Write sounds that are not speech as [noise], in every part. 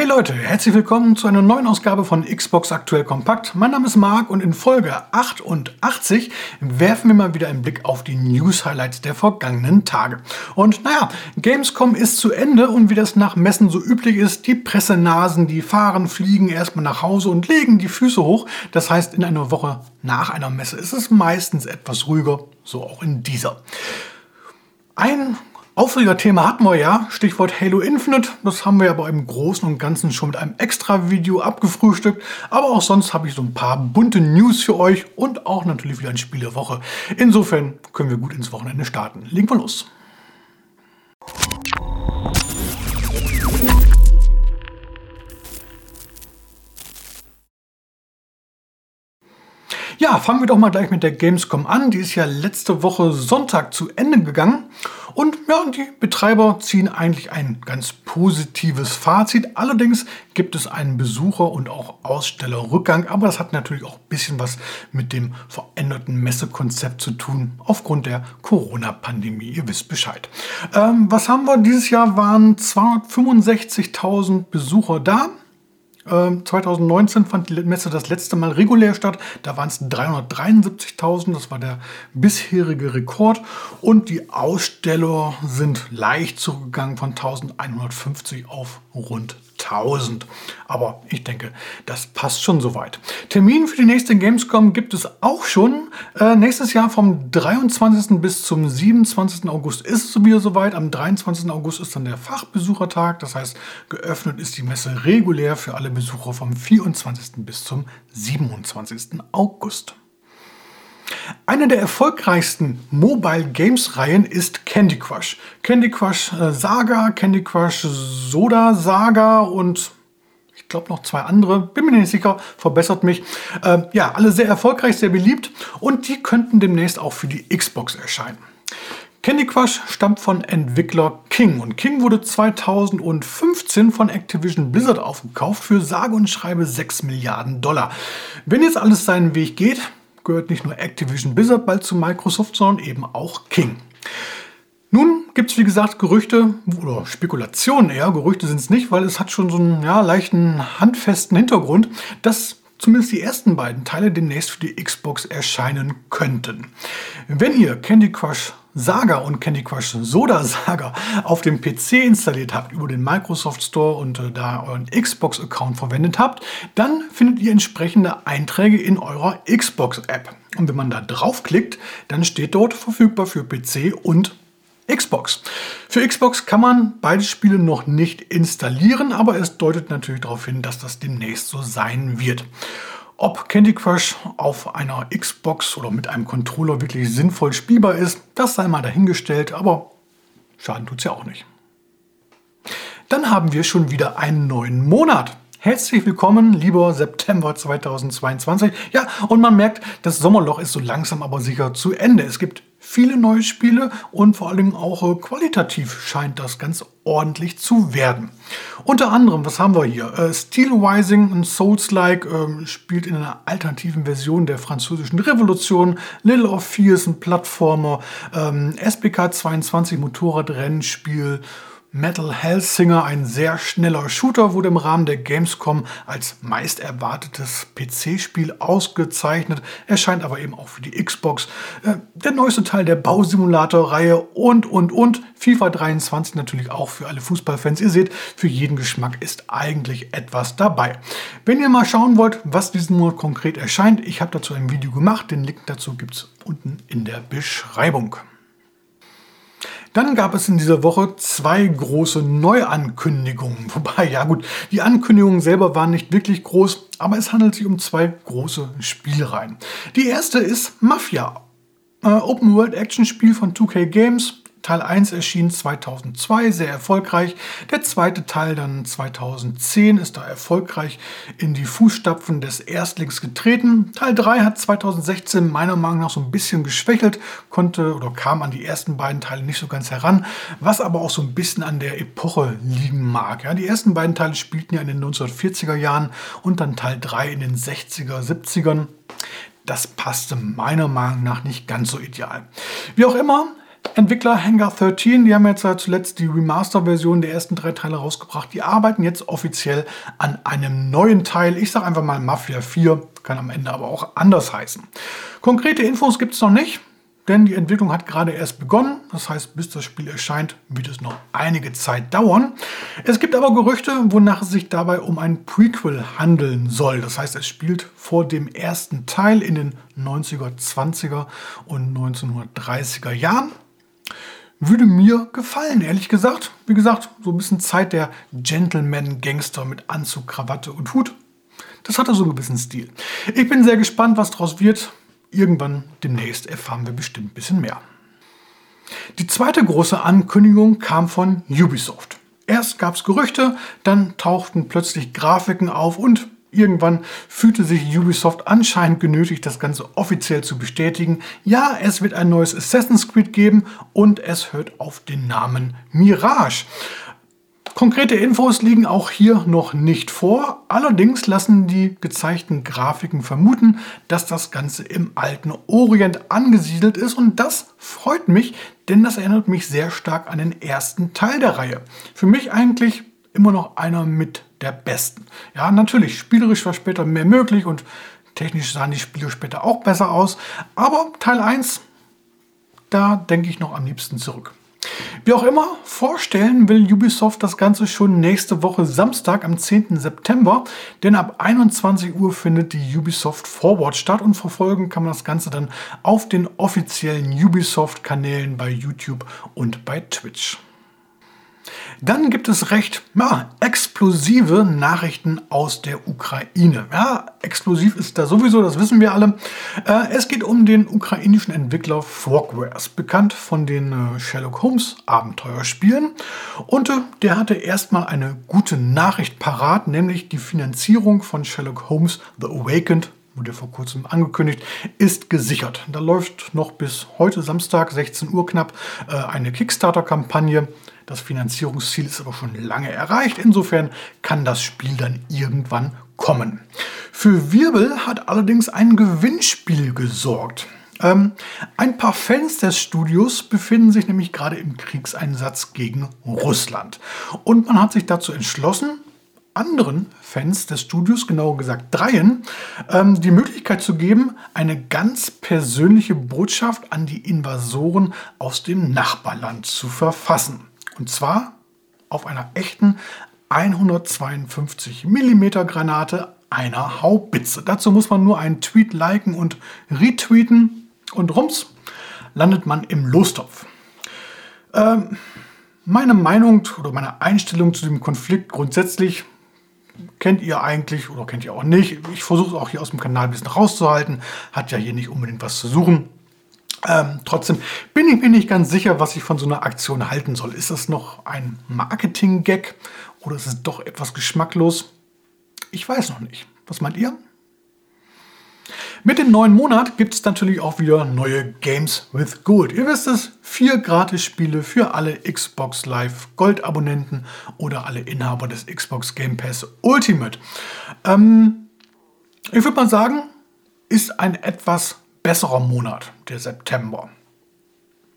Hey Leute, herzlich willkommen zu einer neuen Ausgabe von Xbox Aktuell Kompakt. Mein Name ist Marc und in Folge 88 werfen wir mal wieder einen Blick auf die News-Highlights der vergangenen Tage. Und naja, Gamescom ist zu Ende und wie das nach Messen so üblich ist, die Pressenasen, die fahren, fliegen erstmal nach Hause und legen die Füße hoch. Das heißt, in einer Woche nach einer Messe ist es meistens etwas ruhiger, so auch in dieser. Ein Aufreger-Thema hatten wir ja, Stichwort Halo Infinite. Das haben wir aber im Großen und Ganzen schon mit einem extra Video abgefrühstückt. Aber auch sonst habe ich so ein paar bunte News für euch und auch natürlich wieder ein Spiel der Woche. Insofern können wir gut ins Wochenende starten. Legen wir los. Ja, fangen wir doch mal gleich mit der Gamescom an. Die ist ja letzte Woche Sonntag zu Ende gegangen. Und ja, die Betreiber ziehen eigentlich ein ganz positives Fazit. Allerdings gibt es einen Besucher- und auch Ausstellerrückgang, aber das hat natürlich auch ein bisschen was mit dem veränderten Messekonzept zu tun, aufgrund der Corona-Pandemie. Ihr wisst Bescheid. Ähm, was haben wir? Dieses Jahr waren 265.000 Besucher da. 2019 ähm, fand die Messe das letzte Mal regulär statt. Da waren es 373.000, das war der bisherige Rekord. Und die Aussteller sind leicht zurückgegangen von 1150 auf rund 1000. Aber ich denke, das passt schon soweit. Termin für die nächste Gamescom gibt es auch schon. Äh, nächstes Jahr vom 23. bis zum 27. August ist es wieder soweit. Am 23. August ist dann der Fachbesuchertag. Das heißt, geöffnet ist die Messe regulär für alle Besucher vom 24. bis zum 27. August. Eine der erfolgreichsten Mobile Games Reihen ist Candy Crush. Candy Crush äh, Saga, Candy Crush Soda Saga und ich glaube noch zwei andere, bin mir nicht sicher, verbessert mich. Äh, ja, alle sehr erfolgreich, sehr beliebt und die könnten demnächst auch für die Xbox erscheinen. Candy Crush stammt von Entwickler King und King wurde 2015 von Activision Blizzard aufgekauft für sage und schreibe 6 Milliarden Dollar. Wenn jetzt alles seinen Weg geht, gehört nicht nur Activision Blizzard bald zu Microsoft, sondern eben auch King. Nun gibt es, wie gesagt, Gerüchte oder Spekulationen eher. Gerüchte sind es nicht, weil es hat schon so einen ja, leichten, handfesten Hintergrund, dass zumindest die ersten beiden Teile demnächst für die Xbox erscheinen könnten. Wenn ihr Candy Crush Saga und Candy Crush Soda Saga auf dem PC installiert habt, über den Microsoft Store und äh, da euren Xbox-Account verwendet habt, dann findet ihr entsprechende Einträge in eurer Xbox-App. Und wenn man da draufklickt, dann steht dort verfügbar für PC und Xbox. Für Xbox kann man beide Spiele noch nicht installieren, aber es deutet natürlich darauf hin, dass das demnächst so sein wird. Ob Candy Crush auf einer Xbox oder mit einem Controller wirklich sinnvoll spielbar ist, das sei mal dahingestellt, aber Schaden tut es ja auch nicht. Dann haben wir schon wieder einen neuen Monat. Herzlich willkommen, lieber September 2022. Ja, und man merkt, das Sommerloch ist so langsam aber sicher zu Ende. Es gibt viele neue Spiele und vor allem auch äh, qualitativ scheint das ganz ordentlich zu werden. Unter anderem, was haben wir hier? Äh, Steel Rising und Souls-like äh, spielt in einer alternativen Version der französischen Revolution. Little of Fear ist ein Plattformer. Ähm, SBK 22 Motorradrennspiel. Metal Hellsinger, ein sehr schneller Shooter, wurde im Rahmen der Gamescom als meist erwartetes PC-Spiel ausgezeichnet, erscheint aber eben auch für die Xbox. Äh, der neueste Teil der Bausimulator-Reihe und, und, und. FIFA 23 natürlich auch für alle Fußballfans. Ihr seht, für jeden Geschmack ist eigentlich etwas dabei. Wenn ihr mal schauen wollt, was diesen Monat konkret erscheint, ich habe dazu ein Video gemacht. Den Link dazu gibt es unten in der Beschreibung. Dann gab es in dieser Woche zwei große Neuankündigungen. [laughs] Wobei, ja gut, die Ankündigungen selber waren nicht wirklich groß, aber es handelt sich um zwei große Spielreihen. Die erste ist Mafia. Äh, Open World Action Spiel von 2K Games Teil 1 erschien 2002, sehr erfolgreich. Der zweite Teil dann 2010 ist da erfolgreich in die Fußstapfen des Erstlings getreten. Teil 3 hat 2016 meiner Meinung nach so ein bisschen geschwächelt, konnte oder kam an die ersten beiden Teile nicht so ganz heran, was aber auch so ein bisschen an der Epoche liegen mag. Ja, die ersten beiden Teile spielten ja in den 1940er Jahren und dann Teil 3 in den 60er, 70ern. Das passte meiner Meinung nach nicht ganz so ideal. Wie auch immer, Entwickler Hangar 13, die haben jetzt zuletzt die Remaster-Version der ersten drei Teile rausgebracht. Die arbeiten jetzt offiziell an einem neuen Teil. Ich sage einfach mal Mafia 4, kann am Ende aber auch anders heißen. Konkrete Infos gibt es noch nicht denn die Entwicklung hat gerade erst begonnen. Das heißt, bis das Spiel erscheint, wird es noch einige Zeit dauern. Es gibt aber Gerüchte, wonach es sich dabei um ein Prequel handeln soll. Das heißt, es spielt vor dem ersten Teil in den 90er, 20er und 1930er Jahren. Würde mir gefallen, ehrlich gesagt. Wie gesagt, so ein bisschen Zeit der Gentleman-Gangster mit Anzug, Krawatte und Hut. Das hatte so einen gewissen Stil. Ich bin sehr gespannt, was daraus wird. Irgendwann demnächst erfahren wir bestimmt ein bisschen mehr. Die zweite große Ankündigung kam von Ubisoft. Erst gab es Gerüchte, dann tauchten plötzlich Grafiken auf und irgendwann fühlte sich Ubisoft anscheinend genötigt, das Ganze offiziell zu bestätigen. Ja, es wird ein neues Assassin's Creed geben und es hört auf den Namen Mirage. Konkrete Infos liegen auch hier noch nicht vor. Allerdings lassen die gezeigten Grafiken vermuten, dass das Ganze im alten Orient angesiedelt ist. Und das freut mich, denn das erinnert mich sehr stark an den ersten Teil der Reihe. Für mich eigentlich immer noch einer mit der besten. Ja, natürlich, spielerisch war später mehr möglich und technisch sahen die Spiele später auch besser aus. Aber Teil 1, da denke ich noch am liebsten zurück. Wie auch immer, vorstellen will Ubisoft das Ganze schon nächste Woche Samstag am 10. September, denn ab 21 Uhr findet die Ubisoft Forward statt und verfolgen kann man das Ganze dann auf den offiziellen Ubisoft-Kanälen bei YouTube und bei Twitch. Dann gibt es recht ja, explosive Nachrichten aus der Ukraine. Ja, explosiv ist da sowieso, das wissen wir alle. Äh, es geht um den ukrainischen Entwickler Frogwares, bekannt von den äh, Sherlock Holmes Abenteuerspielen. Und äh, der hatte erstmal eine gute Nachricht parat, nämlich die Finanzierung von Sherlock Holmes The Awakened wurde vor kurzem angekündigt, ist gesichert. Da läuft noch bis heute Samstag, 16 Uhr knapp, äh, eine Kickstarter-Kampagne. Das Finanzierungsziel ist aber schon lange erreicht. Insofern kann das Spiel dann irgendwann kommen. Für Wirbel hat allerdings ein Gewinnspiel gesorgt. Ähm, ein paar Fans des Studios befinden sich nämlich gerade im Kriegseinsatz gegen Russland. Und man hat sich dazu entschlossen, anderen Fans des Studios, genauer gesagt dreien, ähm, die Möglichkeit zu geben, eine ganz persönliche Botschaft an die Invasoren aus dem Nachbarland zu verfassen. Und zwar auf einer echten 152 mm Granate einer Haubitze. Dazu muss man nur einen Tweet liken und retweeten und rums landet man im Lostopf. Ähm, meine Meinung oder meine Einstellung zu dem Konflikt grundsätzlich kennt ihr eigentlich oder kennt ihr auch nicht. Ich versuche es auch hier aus dem Kanal ein bisschen rauszuhalten. Hat ja hier nicht unbedingt was zu suchen. Ähm, trotzdem bin ich mir nicht ganz sicher, was ich von so einer Aktion halten soll. Ist das noch ein Marketing-Gag oder ist es doch etwas geschmacklos? Ich weiß noch nicht. Was meint ihr? Mit dem neuen Monat gibt es natürlich auch wieder neue Games with Gold. Ihr wisst es, vier Gratis-Spiele für alle Xbox Live Gold-Abonnenten oder alle Inhaber des Xbox Game Pass Ultimate. Ähm, ich würde mal sagen, ist ein etwas besserer Monat, der September.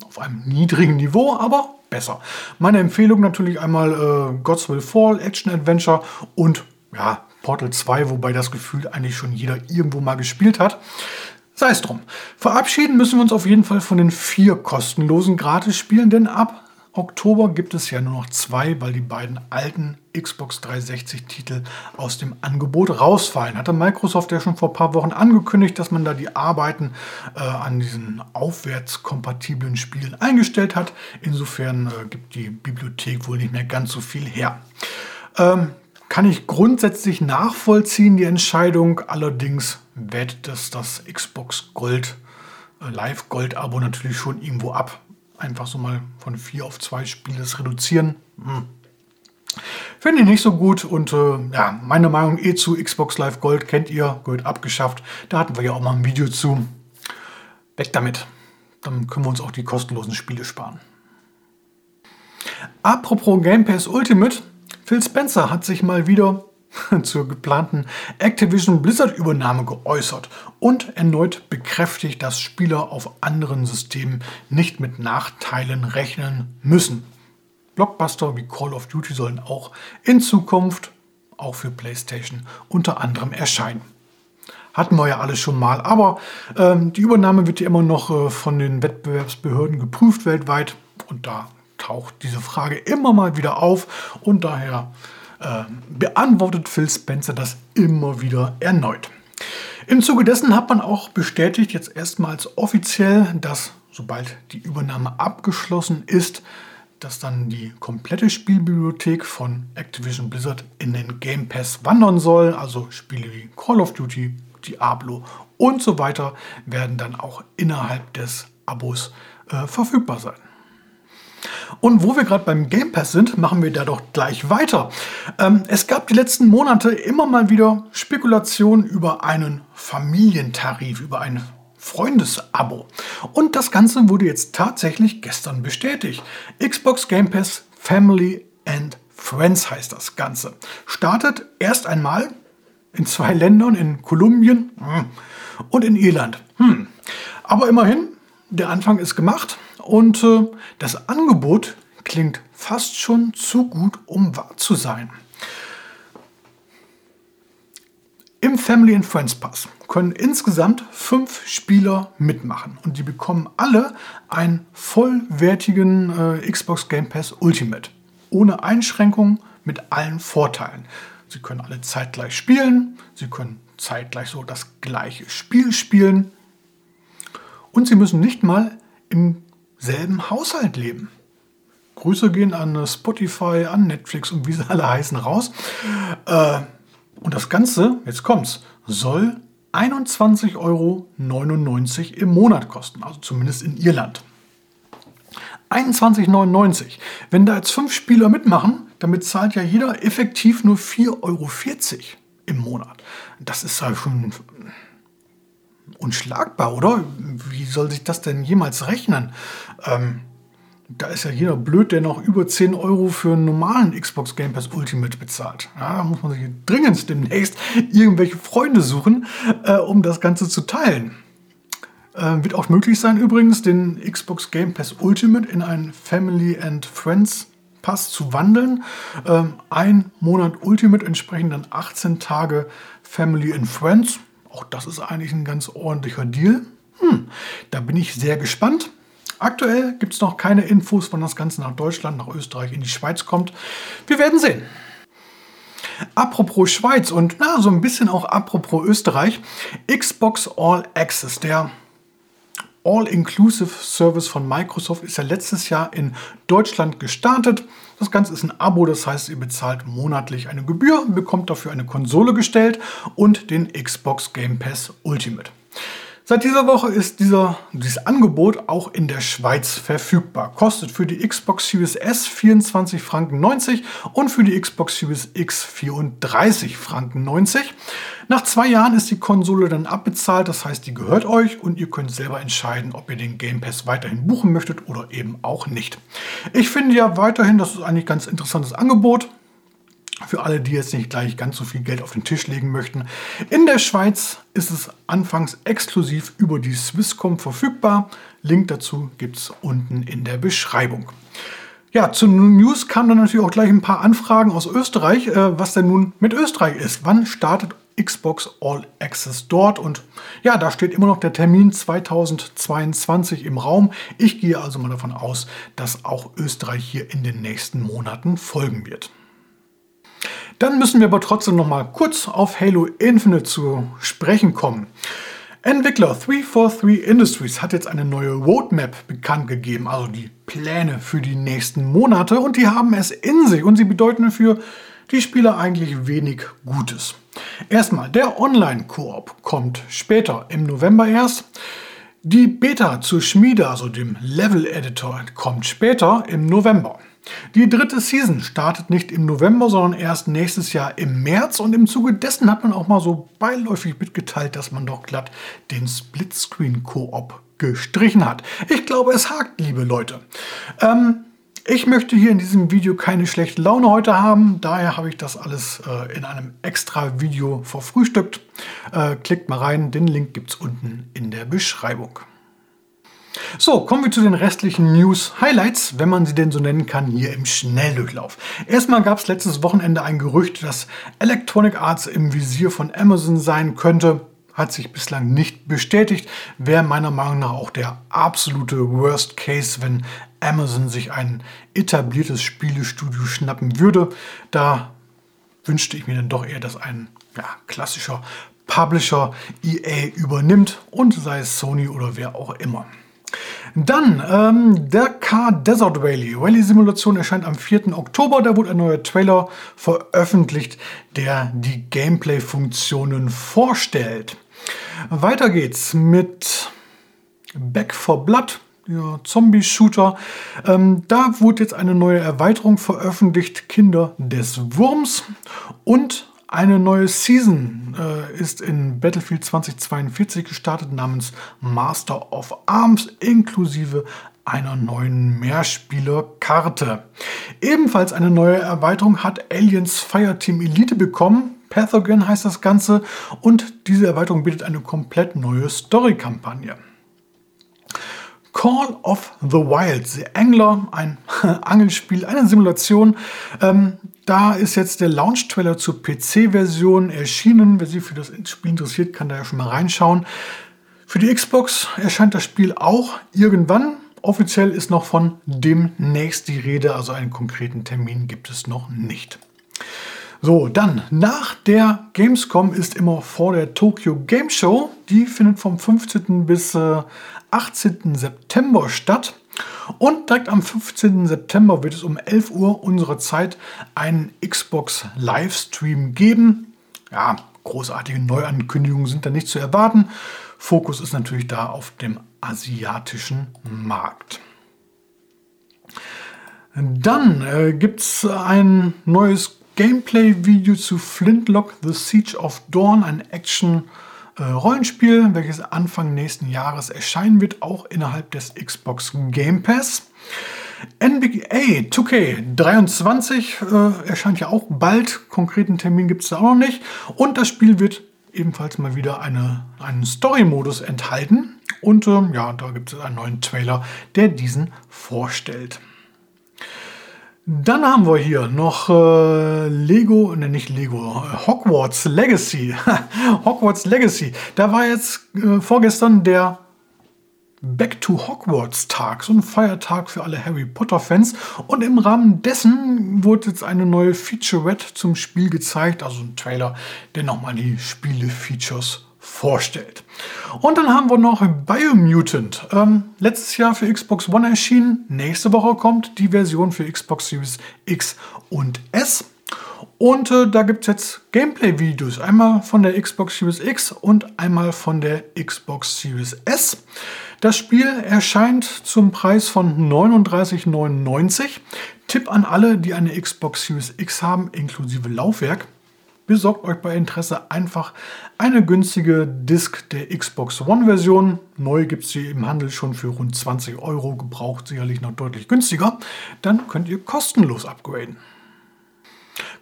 Auf einem niedrigen Niveau, aber besser. Meine Empfehlung natürlich einmal äh, Gods Will Fall Action Adventure und ja, Portal 2, wobei das Gefühl eigentlich schon jeder irgendwo mal gespielt hat. Sei es drum. Verabschieden müssen wir uns auf jeden Fall von den vier kostenlosen Gratis-Spielen, denn ab Oktober gibt es ja nur noch zwei, weil die beiden alten Xbox 360-Titel aus dem Angebot rausfallen. Hatte Microsoft ja schon vor ein paar Wochen angekündigt, dass man da die Arbeiten äh, an diesen aufwärtskompatiblen Spielen eingestellt hat. Insofern äh, gibt die Bibliothek wohl nicht mehr ganz so viel her. Ähm, kann ich grundsätzlich nachvollziehen, die Entscheidung. Allerdings wettet das das Xbox Gold, äh, Live Gold Abo natürlich schon irgendwo ab. Einfach so mal von vier auf zwei Spiele reduzieren. Hm. Finde ich nicht so gut und äh, ja, meine Meinung eh zu Xbox Live Gold kennt ihr, gehört abgeschafft. Da hatten wir ja auch mal ein Video zu. Weg damit. Dann können wir uns auch die kostenlosen Spiele sparen. Apropos Game Pass Ultimate, Phil Spencer hat sich mal wieder [laughs] zur geplanten Activision Blizzard-Übernahme geäußert und erneut bekräftigt, dass Spieler auf anderen Systemen nicht mit Nachteilen rechnen müssen. Blockbuster wie Call of Duty sollen auch in Zukunft, auch für PlayStation, unter anderem erscheinen. Hatten wir ja alles schon mal, aber ähm, die Übernahme wird ja immer noch äh, von den Wettbewerbsbehörden geprüft weltweit und da taucht diese Frage immer mal wieder auf und daher äh, beantwortet Phil Spencer das immer wieder erneut. Im Zuge dessen hat man auch bestätigt, jetzt erstmals offiziell, dass sobald die Übernahme abgeschlossen ist, dass dann die komplette Spielbibliothek von Activision Blizzard in den Game Pass wandern soll. Also Spiele wie Call of Duty, Diablo und so weiter werden dann auch innerhalb des Abos äh, verfügbar sein. Und wo wir gerade beim Game Pass sind, machen wir da doch gleich weiter. Ähm, es gab die letzten Monate immer mal wieder Spekulationen über einen Familientarif, über ein Freundesabo. Und das Ganze wurde jetzt tatsächlich gestern bestätigt. Xbox Game Pass Family and Friends heißt das Ganze. Startet erst einmal in zwei Ländern, in Kolumbien hm, und in Irland. Hm. Aber immerhin, der Anfang ist gemacht und äh, das Angebot klingt fast schon zu gut, um wahr zu sein. Im Family and Friends Pass können insgesamt fünf Spieler mitmachen und die bekommen alle einen vollwertigen äh, Xbox Game Pass Ultimate. Ohne Einschränkungen, mit allen Vorteilen. Sie können alle zeitgleich spielen, sie können zeitgleich so das gleiche Spiel spielen und sie müssen nicht mal im selben Haushalt leben. Grüße gehen an Spotify, an Netflix und wie sie alle heißen raus. Äh, und das Ganze, jetzt kommt's, soll 21,99 Euro im Monat kosten, also zumindest in Irland. 21,99. Wenn da jetzt fünf Spieler mitmachen, damit zahlt ja jeder effektiv nur 4,40 Euro im Monat. Das ist ja schon unschlagbar, oder? Wie soll sich das denn jemals rechnen? Ähm, da ist ja jeder blöd, der noch über 10 Euro für einen normalen Xbox Game Pass Ultimate bezahlt. Ja, da muss man sich dringend demnächst irgendwelche Freunde suchen, äh, um das Ganze zu teilen. Äh, wird auch möglich sein übrigens, den Xbox Game Pass Ultimate in einen Family and Friends Pass zu wandeln. Ähm, ein Monat Ultimate entsprechen dann 18 Tage Family and Friends. Auch das ist eigentlich ein ganz ordentlicher Deal. Hm, da bin ich sehr gespannt. Aktuell gibt es noch keine Infos, wann das Ganze nach Deutschland, nach Österreich, in die Schweiz kommt. Wir werden sehen. Apropos Schweiz und na, so ein bisschen auch apropos Österreich. Xbox All Access, der All-Inclusive Service von Microsoft ist ja letztes Jahr in Deutschland gestartet. Das Ganze ist ein Abo, das heißt, ihr bezahlt monatlich eine Gebühr, bekommt dafür eine Konsole gestellt und den Xbox Game Pass Ultimate. Seit dieser Woche ist dieser, dieses Angebot auch in der Schweiz verfügbar. Kostet für die Xbox Series S 24 Franken 90 und für die Xbox Series X 34 Franken 90. Nach zwei Jahren ist die Konsole dann abbezahlt, das heißt, die gehört euch und ihr könnt selber entscheiden, ob ihr den Game Pass weiterhin buchen möchtet oder eben auch nicht. Ich finde ja weiterhin, das ist eigentlich ein ganz interessantes Angebot. Für alle, die jetzt nicht gleich ganz so viel Geld auf den Tisch legen möchten. In der Schweiz ist es anfangs exklusiv über die Swisscom verfügbar. Link dazu gibt es unten in der Beschreibung. Ja, zu News kamen dann natürlich auch gleich ein paar Anfragen aus Österreich, äh, was denn nun mit Österreich ist. Wann startet Xbox All Access dort? Und ja, da steht immer noch der Termin 2022 im Raum. Ich gehe also mal davon aus, dass auch Österreich hier in den nächsten Monaten folgen wird. Dann müssen wir aber trotzdem noch mal kurz auf Halo Infinite zu sprechen kommen. Entwickler 343 Industries hat jetzt eine neue Roadmap bekannt gegeben, also die Pläne für die nächsten Monate und die haben es in sich und sie bedeuten für die Spieler eigentlich wenig Gutes. Erstmal, der Online-Koop kommt später im November erst. Die Beta zur Schmiede, also dem Level-Editor, kommt später im November. Die dritte Season startet nicht im November, sondern erst nächstes Jahr im März. Und im Zuge dessen hat man auch mal so beiläufig mitgeteilt, dass man doch glatt den Splitscreen-Koop gestrichen hat. Ich glaube, es hakt, liebe Leute. Ähm, Ich möchte hier in diesem Video keine schlechte Laune heute haben, daher habe ich das alles äh, in einem extra Video verfrühstückt. Äh, klickt mal rein, den Link gibt es unten in der Beschreibung. So, kommen wir zu den restlichen News-Highlights, wenn man sie denn so nennen kann, hier im Schnelldurchlauf. Erstmal gab es letztes Wochenende ein Gerücht, dass Electronic Arts im Visier von Amazon sein könnte. Hat sich bislang nicht bestätigt. Wäre meiner Meinung nach auch der absolute Worst Case, wenn Amazon sich ein etabliertes Spielestudio schnappen würde. Da wünschte ich mir dann doch eher, dass ein ja, klassischer Publisher EA übernimmt und sei es Sony oder wer auch immer. Dann ähm, der Car Desert Rally. Rally Simulation erscheint am 4. Oktober. Da wurde ein neuer Trailer veröffentlicht, der die Gameplay-Funktionen vorstellt. Weiter geht's mit Back for Blood. Ja, Zombie-Shooter. Ähm, da wurde jetzt eine neue Erweiterung veröffentlicht, Kinder des Wurms. Und eine neue Season äh, ist in Battlefield 2042 gestartet namens Master of Arms inklusive einer neuen Mehrspielerkarte. Ebenfalls eine neue Erweiterung hat Aliens Fireteam Elite bekommen. Pathogen heißt das Ganze und diese Erweiterung bietet eine komplett neue Story-Kampagne. Call of the Wild, The Angler, ein [laughs] Angelspiel, eine Simulation. Ähm, da ist jetzt der Launch-Trailer zur PC-Version erschienen. Wer sich für das Spiel interessiert, kann da ja schon mal reinschauen. Für die Xbox erscheint das Spiel auch irgendwann. Offiziell ist noch von demnächst die Rede, also einen konkreten Termin gibt es noch nicht. So, dann nach der Gamescom ist immer vor der Tokyo Game Show. Die findet vom 15. bis äh, 18. September statt. Und direkt am 15. September wird es um 11 Uhr unserer Zeit einen Xbox Livestream geben. Ja, großartige Neuankündigungen sind da nicht zu erwarten. Fokus ist natürlich da auf dem asiatischen Markt. Dann äh, gibt es ein neues Gameplay-Video zu Flintlock The Siege of Dawn, ein Action- äh, Rollenspiel, welches Anfang nächsten Jahres erscheinen wird, auch innerhalb des Xbox Game Pass. NBA 2K23 äh, erscheint ja auch bald. Konkreten Termin gibt es da auch noch nicht. Und das Spiel wird ebenfalls mal wieder eine, einen Story-Modus enthalten. Und äh, ja, da gibt es einen neuen Trailer, der diesen vorstellt. Dann haben wir hier noch äh, Lego, ne nicht Lego, Hogwarts Legacy. [laughs] Hogwarts Legacy. Da war jetzt äh, vorgestern der Back to Hogwarts Tag, so ein Feiertag für alle Harry Potter Fans. Und im Rahmen dessen wurde jetzt eine neue Featurette zum Spiel gezeigt, also ein Trailer, der nochmal die Spiele-Features vorstellt. Und dann haben wir noch Biomutant. Ähm, letztes Jahr für Xbox One erschienen. Nächste Woche kommt die Version für Xbox Series X und S. Und äh, da gibt es jetzt Gameplay-Videos. Einmal von der Xbox Series X und einmal von der Xbox Series S. Das Spiel erscheint zum Preis von 39,99. Tipp an alle, die eine Xbox Series X haben, inklusive Laufwerk besorgt euch bei Interesse einfach eine günstige Disk der Xbox One Version. Neu gibt es sie im Handel schon für rund 20 Euro, gebraucht sicherlich noch deutlich günstiger. Dann könnt ihr kostenlos upgraden.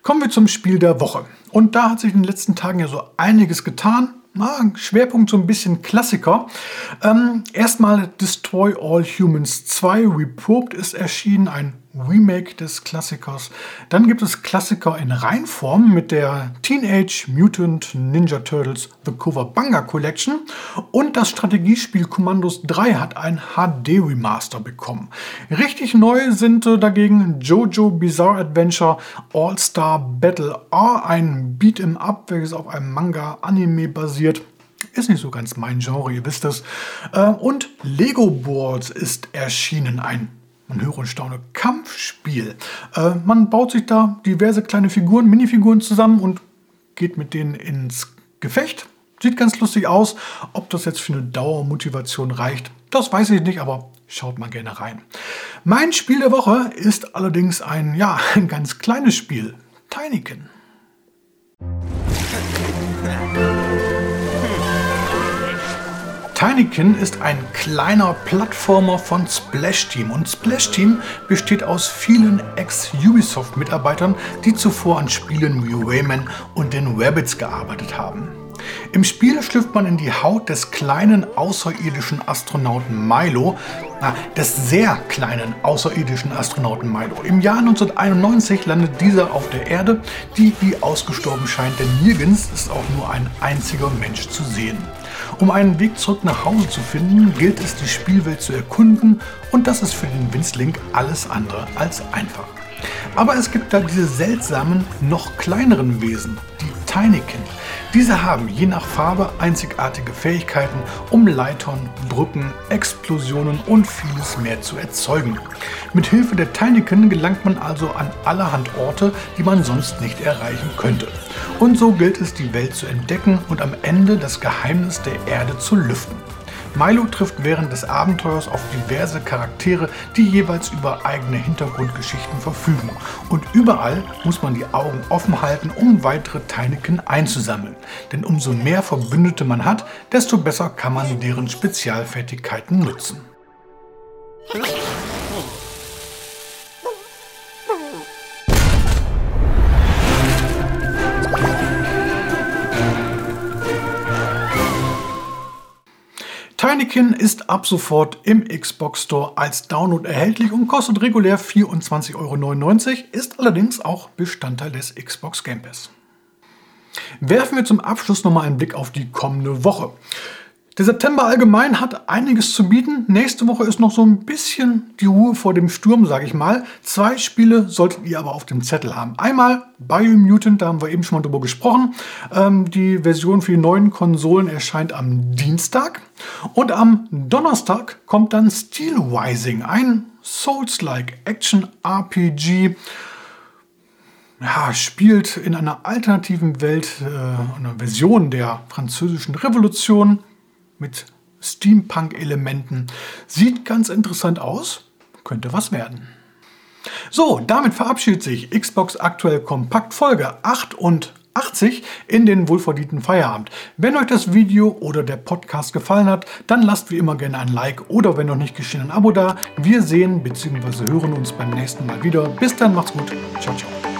Kommen wir zum Spiel der Woche. Und da hat sich in den letzten Tagen ja so einiges getan. Na, Schwerpunkt so ein bisschen Klassiker. Ähm, erstmal Destroy All Humans 2 Reprobed ist erschienen, ein Remake des Klassikers. Dann gibt es Klassiker in Reinform mit der Teenage Mutant Ninja Turtles The Covabunga Collection und das Strategiespiel Commandos 3 hat ein HD Remaster bekommen. Richtig neu sind äh, dagegen Jojo Bizarre Adventure All Star Battle R, ein Beat'em Up, welches auf einem Manga-Anime basiert. Ist nicht so ganz mein Genre, ihr wisst es. Äh, und Lego Boards ist erschienen, ein man höre und staune, Kampfspiel. Äh, man baut sich da diverse kleine Figuren, Minifiguren zusammen und geht mit denen ins Gefecht. Sieht ganz lustig aus. Ob das jetzt für eine Dauermotivation reicht, das weiß ich nicht, aber schaut mal gerne rein. Mein Spiel der Woche ist allerdings ein, ja, [laughs] ein ganz kleines Spiel. Tinykin. Tinykin ist ein kleiner Plattformer von Splash Team und Splash Team besteht aus vielen Ex-Ubisoft-Mitarbeitern, die zuvor an Spielen wie Rayman und den Rabbits gearbeitet haben. Im Spiel schlüpft man in die Haut des kleinen außerirdischen Astronauten Milo, des sehr kleinen außerirdischen Astronauten Milo. Im Jahr 1991 landet dieser auf der Erde, die wie ausgestorben scheint, denn nirgends ist auch nur ein einziger Mensch zu sehen. Um einen Weg zurück nach Hause zu finden, gilt es, die Spielwelt zu erkunden und das ist für den Winzling alles andere als einfach. Aber es gibt da diese seltsamen, noch kleineren Wesen, die Tinykin. Diese haben je nach Farbe einzigartige Fähigkeiten, um Leitern, Brücken, Explosionen und vieles mehr zu erzeugen. Mit Hilfe der Tinykin gelangt man also an allerhand Orte, die man sonst nicht erreichen könnte. Und so gilt es, die Welt zu entdecken und am Ende das Geheimnis der Erde zu lüften. Milo trifft während des Abenteuers auf diverse Charaktere, die jeweils über eigene Hintergrundgeschichten verfügen. Und überall muss man die Augen offen halten, um weitere Teineken einzusammeln. Denn umso mehr Verbündete man hat, desto besser kann man deren Spezialfertigkeiten nutzen. Tinykin ist ab sofort im Xbox Store als Download erhältlich und kostet regulär 24,99 Euro, ist allerdings auch Bestandteil des Xbox Game Pass. Werfen wir zum Abschluss nochmal einen Blick auf die kommende Woche. Der September allgemein hat einiges zu bieten. Nächste Woche ist noch so ein bisschen die Ruhe vor dem Sturm, sage ich mal. Zwei Spiele solltet ihr aber auf dem Zettel haben. Einmal Biomutant, da haben wir eben schon mal drüber gesprochen. Ähm, die Version für die neuen Konsolen erscheint am Dienstag. Und am Donnerstag kommt dann Steel Rising, ein Souls-like Action-RPG ja, spielt in einer alternativen Welt, äh, einer Version der französischen Revolution mit Steampunk-Elementen. Sieht ganz interessant aus, könnte was werden. So, damit verabschiedet sich Xbox aktuell Kompakt Folge 88 in den wohlverdienten Feierabend. Wenn euch das Video oder der Podcast gefallen hat, dann lasst wie immer gerne ein Like oder wenn noch nicht geschehen ein Abo da. Wir sehen bzw. hören uns beim nächsten Mal wieder. Bis dann, macht's gut. Ciao, ciao.